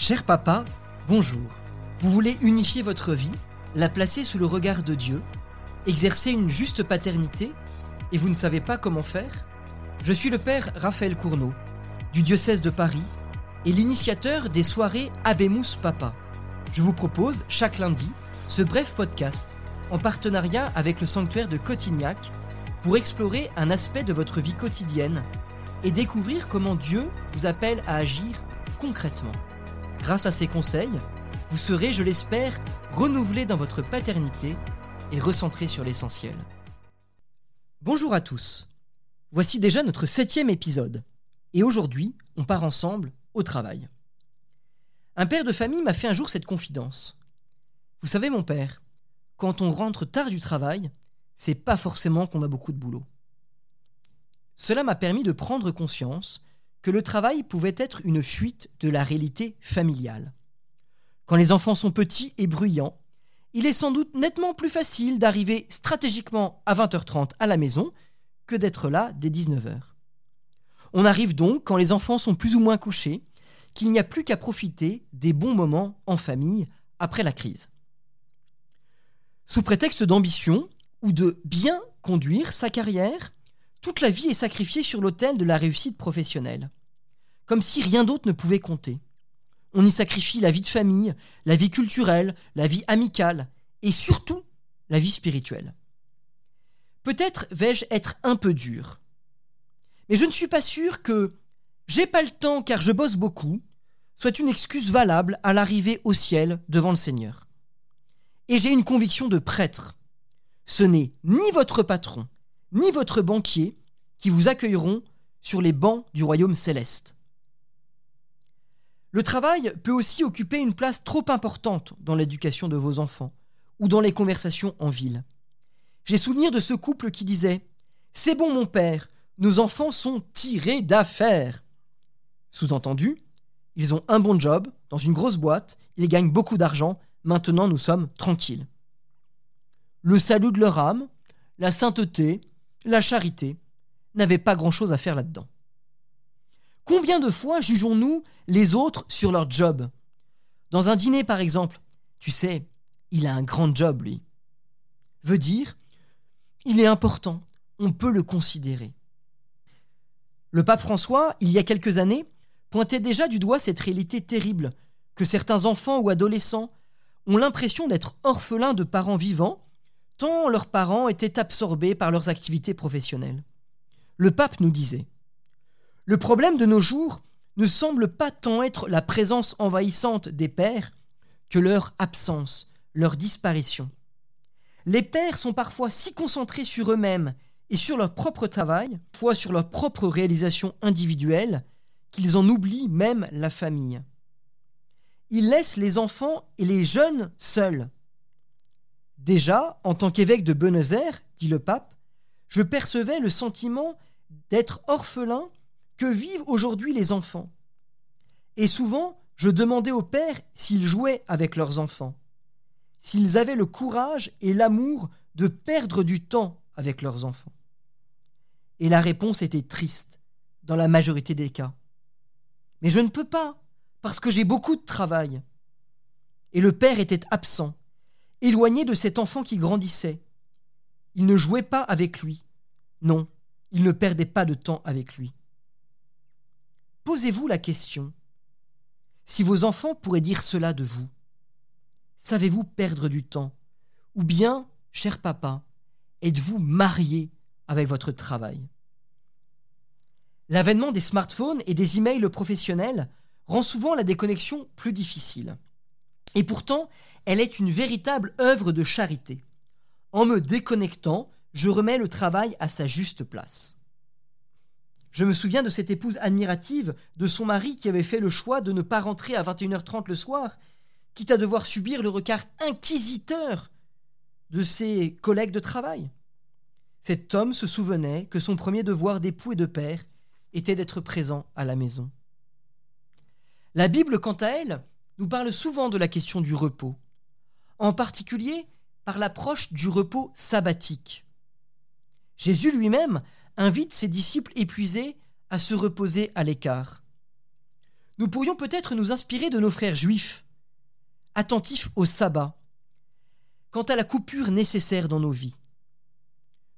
Cher papa, bonjour. Vous voulez unifier votre vie, la placer sous le regard de Dieu, exercer une juste paternité, et vous ne savez pas comment faire? Je suis le père Raphaël Cournot, du diocèse de Paris, et l'initiateur des soirées Abemus Papa. Je vous propose, chaque lundi, ce bref podcast, en partenariat avec le sanctuaire de Cotignac, pour explorer un aspect de votre vie quotidienne et découvrir comment Dieu vous appelle à agir concrètement. Grâce à ces conseils, vous serez, je l'espère, renouvelé dans votre paternité et recentré sur l'essentiel. Bonjour à tous. Voici déjà notre septième épisode. Et aujourd'hui, on part ensemble au travail. Un père de famille m'a fait un jour cette confidence. Vous savez, mon père, quand on rentre tard du travail, c'est pas forcément qu'on a beaucoup de boulot. Cela m'a permis de prendre conscience que le travail pouvait être une fuite de la réalité familiale. Quand les enfants sont petits et bruyants, il est sans doute nettement plus facile d'arriver stratégiquement à 20h30 à la maison que d'être là dès 19h. On arrive donc quand les enfants sont plus ou moins couchés, qu'il n'y a plus qu'à profiter des bons moments en famille après la crise. Sous prétexte d'ambition ou de bien conduire sa carrière, toute la vie est sacrifiée sur l'autel de la réussite professionnelle, comme si rien d'autre ne pouvait compter. On y sacrifie la vie de famille, la vie culturelle, la vie amicale, et surtout la vie spirituelle. Peut-être vais-je être un peu dur, mais je ne suis pas sûr que j'ai pas le temps car je bosse beaucoup soit une excuse valable à l'arrivée au ciel devant le Seigneur. Et j'ai une conviction de prêtre. Ce n'est ni votre patron, ni votre banquier qui vous accueilleront sur les bancs du royaume céleste. Le travail peut aussi occuper une place trop importante dans l'éducation de vos enfants ou dans les conversations en ville. J'ai souvenir de ce couple qui disait C'est bon mon père, nos enfants sont tirés d'affaires. Sous-entendu, ils ont un bon job, dans une grosse boîte, ils gagnent beaucoup d'argent, maintenant nous sommes tranquilles. Le salut de leur âme, la sainteté, la charité, n'avaient pas grand-chose à faire là-dedans. Combien de fois jugeons-nous les autres sur leur job? Dans un dîner, par exemple, tu sais, il a un grand job, lui. Veut dire, il est important, on peut le considérer. Le pape François, il y a quelques années, pointait déjà du doigt cette réalité terrible que certains enfants ou adolescents ont l'impression d'être orphelins de parents vivants tant leurs parents étaient absorbés par leurs activités professionnelles. Le pape nous disait Le problème de nos jours ne semble pas tant être la présence envahissante des pères que leur absence, leur disparition. Les pères sont parfois si concentrés sur eux-mêmes et sur leur propre travail, fois sur leur propre réalisation individuelle, qu'ils en oublient même la famille. Ils laissent les enfants et les jeunes seuls. Déjà, en tant qu'évêque de Buenos Aires, dit le pape, je percevais le sentiment d'être orphelin que vivent aujourd'hui les enfants. Et souvent, je demandais aux pères s'ils jouaient avec leurs enfants, s'ils avaient le courage et l'amour de perdre du temps avec leurs enfants. Et la réponse était triste, dans la majorité des cas. Mais je ne peux pas, parce que j'ai beaucoup de travail. Et le père était absent, éloigné de cet enfant qui grandissait. Il ne jouait pas avec lui. Non, il ne perdait pas de temps avec lui. Posez-vous la question. Si vos enfants pourraient dire cela de vous, savez-vous perdre du temps? Ou bien, cher papa, êtes-vous marié avec votre travail? L'avènement des smartphones et des emails professionnels rend souvent la déconnexion plus difficile. Et pourtant, elle est une véritable œuvre de charité. En me déconnectant, je remets le travail à sa juste place. Je me souviens de cette épouse admirative de son mari qui avait fait le choix de ne pas rentrer à 21h30 le soir, quitte à devoir subir le regard inquisiteur de ses collègues de travail. Cet homme se souvenait que son premier devoir d'époux et de père était d'être présent à la maison. La Bible, quant à elle, nous parle souvent de la question du repos, en particulier par l'approche du repos sabbatique. Jésus lui-même invite ses disciples épuisés à se reposer à l'écart. nous pourrions peut-être nous inspirer de nos frères juifs, attentifs au sabbat, quant à la coupure nécessaire dans nos vies.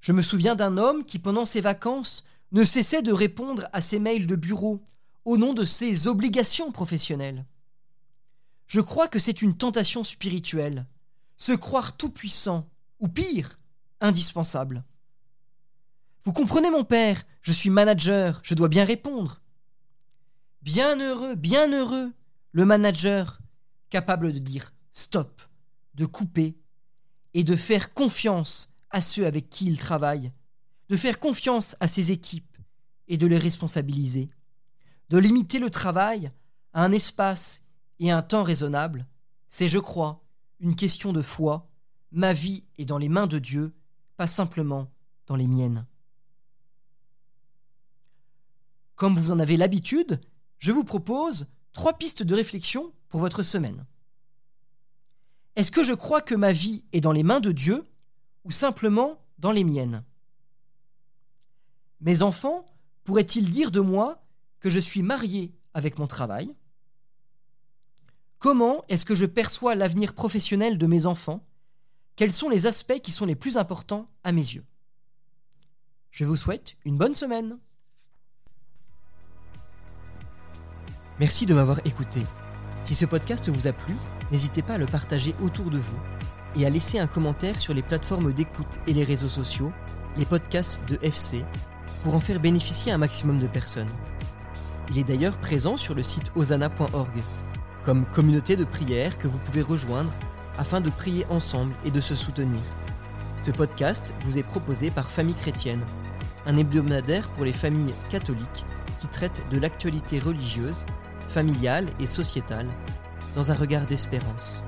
Je me souviens d'un homme qui, pendant ses vacances, ne cessait de répondre à ses mails de bureau au nom de ses obligations professionnelles. Je crois que c'est une tentation spirituelle, se croire tout-puissant, ou pire, indispensable. Vous comprenez mon père, je suis manager, je dois bien répondre. Bien heureux, bien heureux, le manager, capable de dire stop, de couper, et de faire confiance à ceux avec qui il travaille, de faire confiance à ses équipes et de les responsabiliser, de limiter le travail à un espace et un temps raisonnable, c'est, je crois, une question de foi. Ma vie est dans les mains de Dieu, pas simplement dans les miennes. Comme vous en avez l'habitude, je vous propose trois pistes de réflexion pour votre semaine. Est-ce que je crois que ma vie est dans les mains de Dieu ou simplement dans les miennes? Mes enfants pourraient-ils dire de moi que je suis marié avec mon travail? Comment est-ce que je perçois l'avenir professionnel de mes enfants? Quels sont les aspects qui sont les plus importants à mes yeux? Je vous souhaite une bonne semaine Merci de m'avoir écouté. Si ce podcast vous a plu, n'hésitez pas à le partager autour de vous et à laisser un commentaire sur les plateformes d'écoute et les réseaux sociaux, les podcasts de FC, pour en faire bénéficier un maximum de personnes. Il est d'ailleurs présent sur le site osana.org, comme communauté de prière que vous pouvez rejoindre afin de prier ensemble et de se soutenir. Ce podcast vous est proposé par Famille Chrétienne, un hebdomadaire pour les familles catholiques qui traite de l'actualité religieuse familiale et sociétale, dans un regard d'espérance.